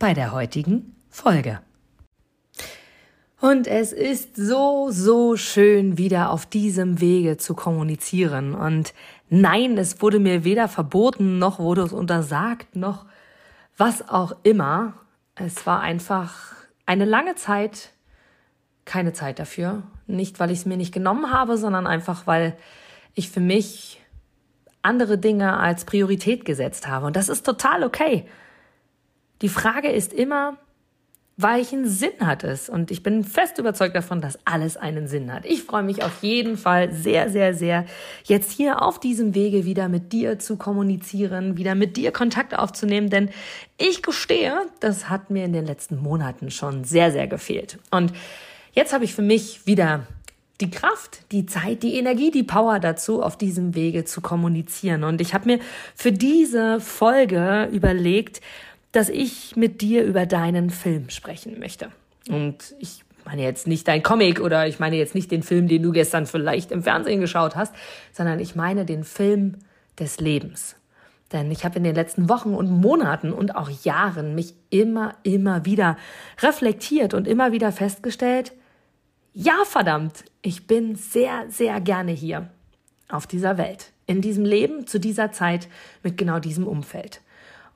bei der heutigen Folge. Und es ist so, so schön, wieder auf diesem Wege zu kommunizieren. Und nein, es wurde mir weder verboten, noch wurde es untersagt, noch was auch immer. Es war einfach eine lange Zeit keine Zeit dafür. Nicht, weil ich es mir nicht genommen habe, sondern einfach, weil ich für mich andere Dinge als Priorität gesetzt habe. Und das ist total okay. Die Frage ist immer, welchen Sinn hat es? Und ich bin fest überzeugt davon, dass alles einen Sinn hat. Ich freue mich auf jeden Fall sehr, sehr, sehr, jetzt hier auf diesem Wege wieder mit dir zu kommunizieren, wieder mit dir Kontakt aufzunehmen, denn ich gestehe, das hat mir in den letzten Monaten schon sehr, sehr gefehlt. Und jetzt habe ich für mich wieder die Kraft, die Zeit, die Energie, die Power dazu, auf diesem Wege zu kommunizieren. Und ich habe mir für diese Folge überlegt, dass ich mit dir über deinen Film sprechen möchte. Und ich meine jetzt nicht dein Comic oder ich meine jetzt nicht den Film, den du gestern vielleicht im Fernsehen geschaut hast, sondern ich meine den Film des Lebens. Denn ich habe in den letzten Wochen und Monaten und auch Jahren mich immer, immer wieder reflektiert und immer wieder festgestellt, ja verdammt, ich bin sehr, sehr gerne hier auf dieser Welt, in diesem Leben, zu dieser Zeit, mit genau diesem Umfeld.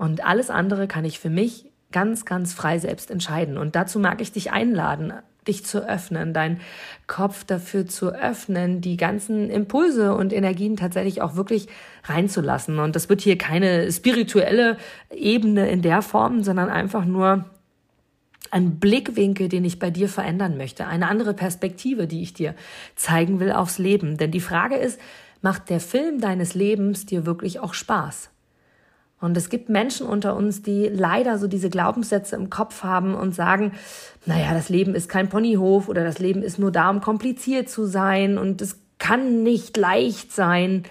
Und alles andere kann ich für mich ganz, ganz frei selbst entscheiden. Und dazu mag ich dich einladen, dich zu öffnen, deinen Kopf dafür zu öffnen, die ganzen Impulse und Energien tatsächlich auch wirklich reinzulassen. Und das wird hier keine spirituelle Ebene in der Form, sondern einfach nur ein Blickwinkel, den ich bei dir verändern möchte, eine andere Perspektive, die ich dir zeigen will aufs Leben. Denn die Frage ist, macht der Film deines Lebens dir wirklich auch Spaß? Und es gibt Menschen unter uns, die leider so diese Glaubenssätze im Kopf haben und sagen, naja, das Leben ist kein Ponyhof oder das Leben ist nur da, um kompliziert zu sein und es kann nicht leicht sein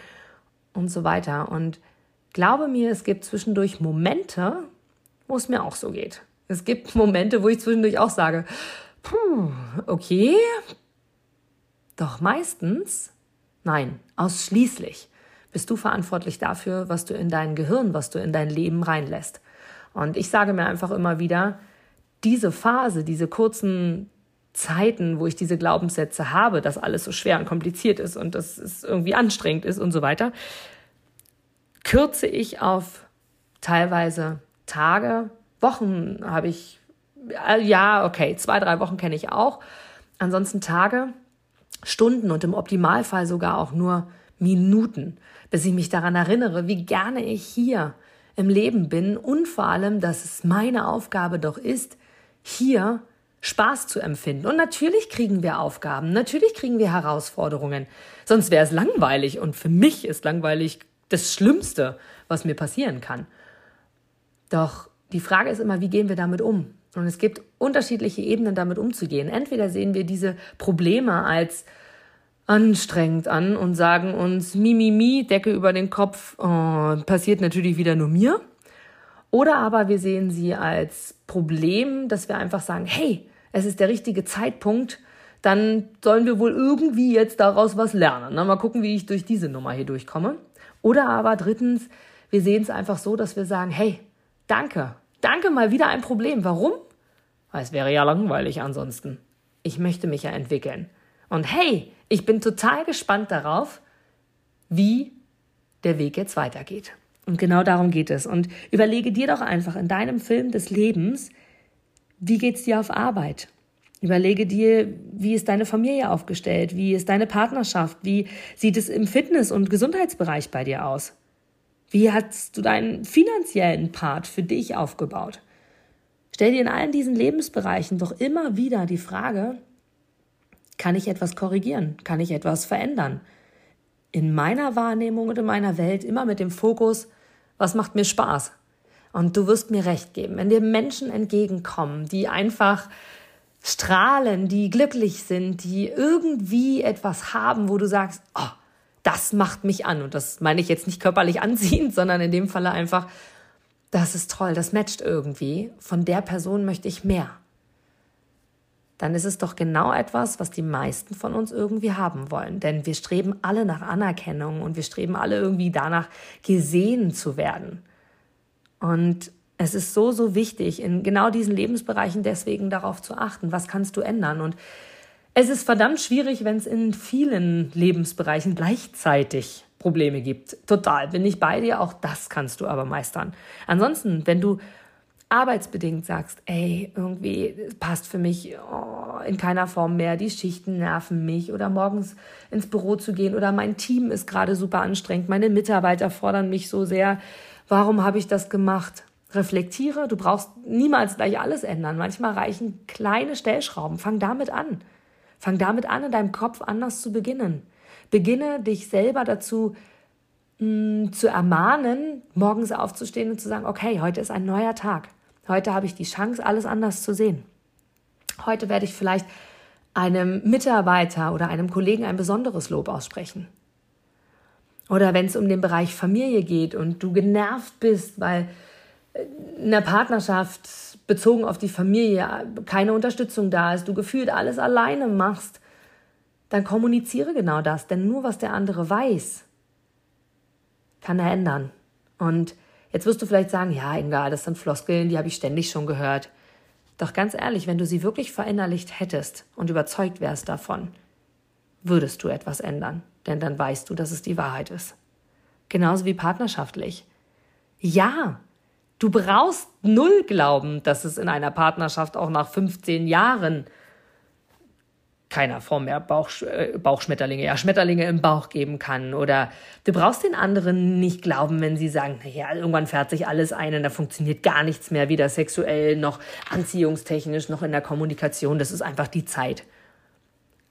und so weiter. Und glaube mir, es gibt zwischendurch Momente, wo es mir auch so geht. Es gibt Momente, wo ich zwischendurch auch sage, puh, okay. Doch meistens, nein, ausschließlich bist du verantwortlich dafür, was du in dein Gehirn, was du in dein Leben reinlässt. Und ich sage mir einfach immer wieder, diese Phase, diese kurzen Zeiten, wo ich diese Glaubenssätze habe, dass alles so schwer und kompliziert ist und dass es irgendwie anstrengend ist und so weiter, kürze ich auf teilweise Tage, Wochen habe ich, äh, ja, okay, zwei, drei Wochen kenne ich auch. Ansonsten Tage, Stunden und im Optimalfall sogar auch nur Minuten bis ich mich daran erinnere, wie gerne ich hier im Leben bin und vor allem, dass es meine Aufgabe doch ist, hier Spaß zu empfinden. Und natürlich kriegen wir Aufgaben, natürlich kriegen wir Herausforderungen. Sonst wäre es langweilig. Und für mich ist langweilig das Schlimmste, was mir passieren kann. Doch die Frage ist immer, wie gehen wir damit um? Und es gibt unterschiedliche Ebenen, damit umzugehen. Entweder sehen wir diese Probleme als anstrengend an und sagen uns, Mimimi, Decke über den Kopf, oh, passiert natürlich wieder nur mir. Oder aber wir sehen sie als Problem, dass wir einfach sagen, hey, es ist der richtige Zeitpunkt, dann sollen wir wohl irgendwie jetzt daraus was lernen. Mal gucken, wie ich durch diese Nummer hier durchkomme. Oder aber drittens, wir sehen es einfach so, dass wir sagen, hey, danke, danke mal wieder ein Problem. Warum? Weil es wäre ja langweilig ansonsten. Ich möchte mich ja entwickeln. Und hey, ich bin total gespannt darauf, wie der Weg jetzt weitergeht. Und genau darum geht es. Und überlege dir doch einfach in deinem Film des Lebens, wie geht's dir auf Arbeit? Überlege dir, wie ist deine Familie aufgestellt? Wie ist deine Partnerschaft? Wie sieht es im Fitness- und Gesundheitsbereich bei dir aus? Wie hast du deinen finanziellen Part für dich aufgebaut? Stell dir in allen diesen Lebensbereichen doch immer wieder die Frage, kann ich etwas korrigieren? Kann ich etwas verändern? In meiner Wahrnehmung und in meiner Welt immer mit dem Fokus, was macht mir Spaß? Und du wirst mir recht geben, wenn dir Menschen entgegenkommen, die einfach strahlen, die glücklich sind, die irgendwie etwas haben, wo du sagst, oh, das macht mich an. Und das meine ich jetzt nicht körperlich anziehend, sondern in dem Falle einfach, das ist toll, das matcht irgendwie. Von der Person möchte ich mehr. Dann ist es doch genau etwas, was die meisten von uns irgendwie haben wollen. Denn wir streben alle nach Anerkennung und wir streben alle irgendwie danach, gesehen zu werden. Und es ist so, so wichtig, in genau diesen Lebensbereichen deswegen darauf zu achten, was kannst du ändern. Und es ist verdammt schwierig, wenn es in vielen Lebensbereichen gleichzeitig Probleme gibt. Total, bin ich bei dir, auch das kannst du aber meistern. Ansonsten, wenn du arbeitsbedingt sagst, ey, irgendwie passt für mich oh, in keiner Form mehr, die Schichten nerven mich oder morgens ins Büro zu gehen oder mein Team ist gerade super anstrengend, meine Mitarbeiter fordern mich so sehr, warum habe ich das gemacht? reflektiere. Du brauchst niemals gleich alles ändern. Manchmal reichen kleine Stellschrauben. Fang damit an. Fang damit an, in deinem Kopf anders zu beginnen. Beginne dich selber dazu mh, mm, zu ermahnen, morgens aufzustehen und zu sagen, okay, heute ist ein neuer Tag. Heute habe ich die Chance, alles anders zu sehen. Heute werde ich vielleicht einem Mitarbeiter oder einem Kollegen ein besonderes Lob aussprechen. Oder wenn es um den Bereich Familie geht und du genervt bist, weil in der Partnerschaft bezogen auf die Familie keine Unterstützung da ist, du gefühlt alles alleine machst, dann kommuniziere genau das. Denn nur was der andere weiß, kann er ändern. Und jetzt wirst du vielleicht sagen, ja, egal, das sind Floskeln, die habe ich ständig schon gehört. Doch ganz ehrlich, wenn du sie wirklich verinnerlicht hättest und überzeugt wärst davon, würdest du etwas ändern. Denn dann weißt du, dass es die Wahrheit ist. Genauso wie partnerschaftlich. Ja, Du brauchst null glauben, dass es in einer Partnerschaft auch nach 15 Jahren keiner Form mehr Bauch, äh, Bauchschmetterlinge, ja, Schmetterlinge im Bauch geben kann. Oder du brauchst den anderen nicht glauben, wenn sie sagen, naja, irgendwann fährt sich alles ein und da funktioniert gar nichts mehr, weder sexuell noch anziehungstechnisch noch in der Kommunikation. Das ist einfach die Zeit.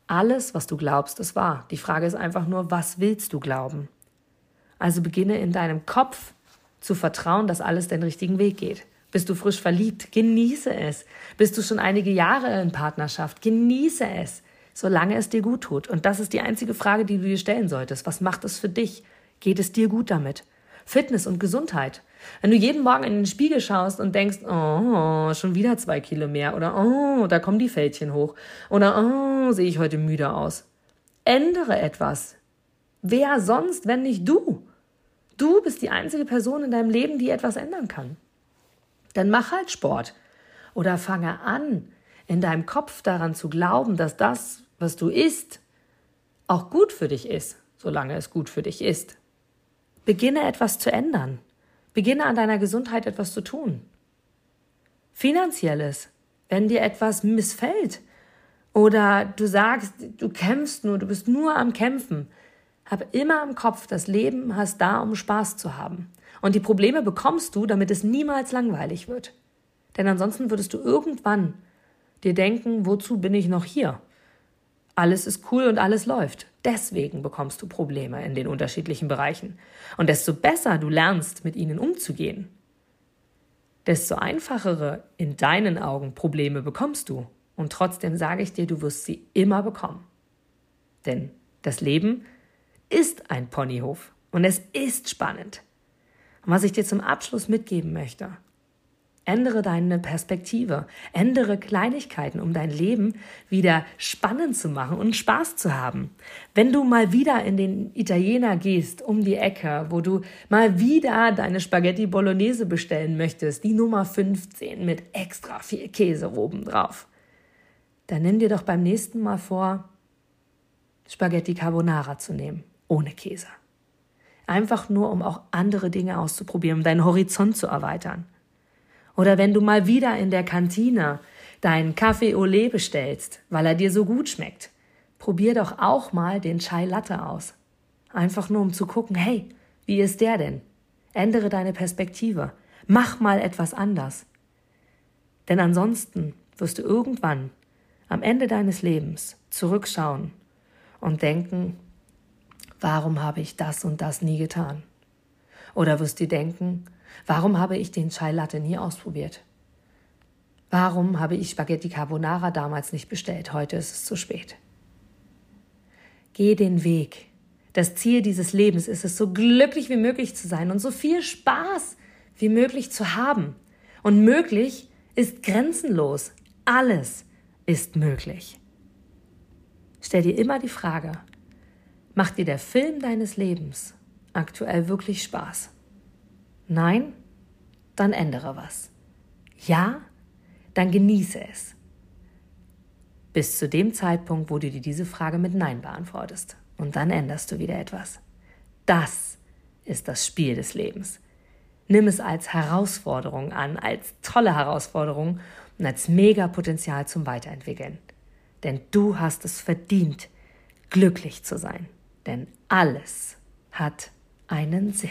Alles, was du glaubst, ist wahr. Die Frage ist einfach nur, was willst du glauben? Also beginne in deinem Kopf zu vertrauen, dass alles den richtigen Weg geht. Bist du frisch verliebt? Genieße es. Bist du schon einige Jahre in Partnerschaft? Genieße es, solange es dir gut tut. Und das ist die einzige Frage, die du dir stellen solltest. Was macht es für dich? Geht es dir gut damit? Fitness und Gesundheit. Wenn du jeden Morgen in den Spiegel schaust und denkst, oh, schon wieder zwei Kilo mehr oder oh, da kommen die Fältchen hoch oder oh, sehe ich heute müde aus. Ändere etwas. Wer sonst, wenn nicht du? Du bist die einzige Person in deinem Leben, die etwas ändern kann. Dann mach halt Sport. Oder fange an, in deinem Kopf daran zu glauben, dass das, was du isst, auch gut für dich ist, solange es gut für dich ist. Beginne etwas zu ändern. Beginne an deiner Gesundheit etwas zu tun. Finanzielles, wenn dir etwas missfällt oder du sagst, du kämpfst nur, du bist nur am Kämpfen, hab immer im Kopf, das Leben hast da, um Spaß zu haben. Und die Probleme bekommst du, damit es niemals langweilig wird. Denn ansonsten würdest du irgendwann dir denken, wozu bin ich noch hier? Alles ist cool und alles läuft. Deswegen bekommst du Probleme in den unterschiedlichen Bereichen. Und desto besser du lernst, mit ihnen umzugehen, desto einfachere in deinen Augen Probleme bekommst du. Und trotzdem sage ich dir, du wirst sie immer bekommen. Denn das Leben ist ein Ponyhof und es ist spannend. Und was ich dir zum Abschluss mitgeben möchte, ändere deine Perspektive, ändere Kleinigkeiten, um dein Leben wieder spannend zu machen und Spaß zu haben. Wenn du mal wieder in den Italiener gehst, um die Ecke, wo du mal wieder deine Spaghetti Bolognese bestellen möchtest, die Nummer 15 mit extra viel Käse obendrauf, dann nimm dir doch beim nächsten Mal vor, Spaghetti Carbonara zu nehmen ohne Käse. Einfach nur, um auch andere Dinge auszuprobieren, um deinen Horizont zu erweitern. Oder wenn du mal wieder in der Kantine deinen Kaffee lait bestellst, weil er dir so gut schmeckt, probier doch auch mal den Chai Latte aus. Einfach nur, um zu gucken, hey, wie ist der denn? Ändere deine Perspektive. Mach mal etwas anders. Denn ansonsten wirst du irgendwann am Ende deines Lebens zurückschauen und denken, Warum habe ich das und das nie getan? Oder wirst du denken, Warum habe ich den Chai Latte nie ausprobiert? Warum habe ich Spaghetti Carbonara damals nicht bestellt? Heute ist es zu spät. Geh den Weg. Das Ziel dieses Lebens ist es, so glücklich wie möglich zu sein und so viel Spaß wie möglich zu haben. Und möglich ist grenzenlos. Alles ist möglich. Stell dir immer die Frage, macht dir der Film deines Lebens aktuell wirklich Spaß? Nein? Dann ändere was. Ja? Dann genieße es. Bis zu dem Zeitpunkt, wo du dir diese Frage mit Nein beantwortest. Und dann änderst du wieder etwas. Das ist das Spiel des Lebens. Nimm es als Herausforderung an, als tolle Herausforderung und als Megapotenzial zum Weiterentwickeln. Denn du hast es verdient, glücklich zu sein. Denn alles hat einen Sinn.